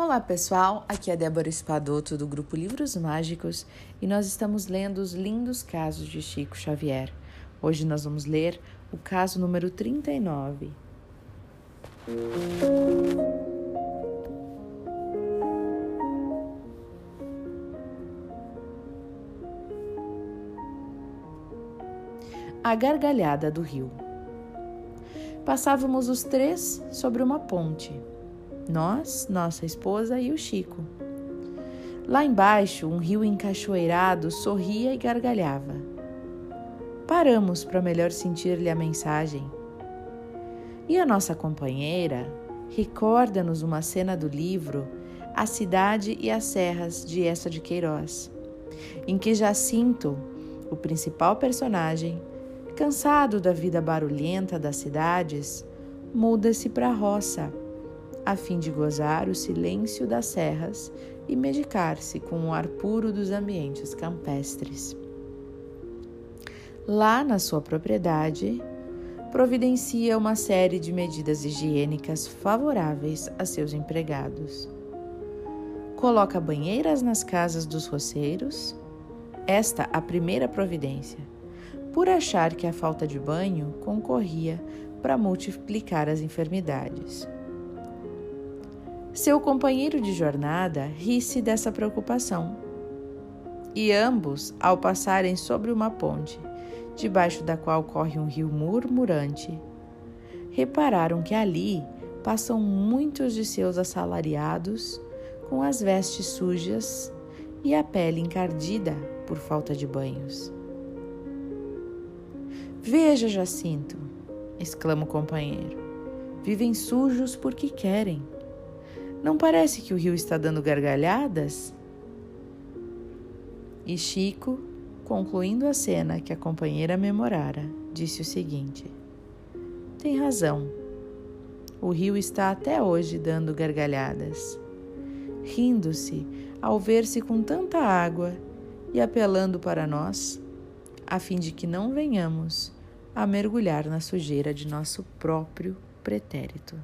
Olá pessoal, aqui é Débora Espadoto do grupo Livros Mágicos e nós estamos lendo os lindos casos de Chico Xavier. Hoje nós vamos ler o caso número 39. A gargalhada do rio. Passávamos os três sobre uma ponte nós, nossa esposa e o Chico. Lá embaixo, um rio encachoeirado sorria e gargalhava. Paramos para melhor sentir-lhe a mensagem. E a nossa companheira recorda-nos uma cena do livro A Cidade e as Serras de Essa de Queiroz, em que Jacinto, o principal personagem, cansado da vida barulhenta das cidades, muda-se para a roça a fim de gozar o silêncio das serras e medicar-se com o ar puro dos ambientes campestres. Lá na sua propriedade, providencia uma série de medidas higiênicas favoráveis a seus empregados. Coloca banheiras nas casas dos roceiros, esta a primeira providência, por achar que a falta de banho concorria para multiplicar as enfermidades. Seu companheiro de jornada ri-se dessa preocupação. E ambos, ao passarem sobre uma ponte, debaixo da qual corre um rio murmurante, repararam que ali passam muitos de seus assalariados com as vestes sujas e a pele encardida por falta de banhos. Veja, Jacinto, exclama o companheiro, vivem sujos porque querem. Não parece que o rio está dando gargalhadas? E Chico, concluindo a cena que a companheira memorara, disse o seguinte: Tem razão. O rio está até hoje dando gargalhadas, rindo-se ao ver-se com tanta água e apelando para nós, a fim de que não venhamos a mergulhar na sujeira de nosso próprio pretérito.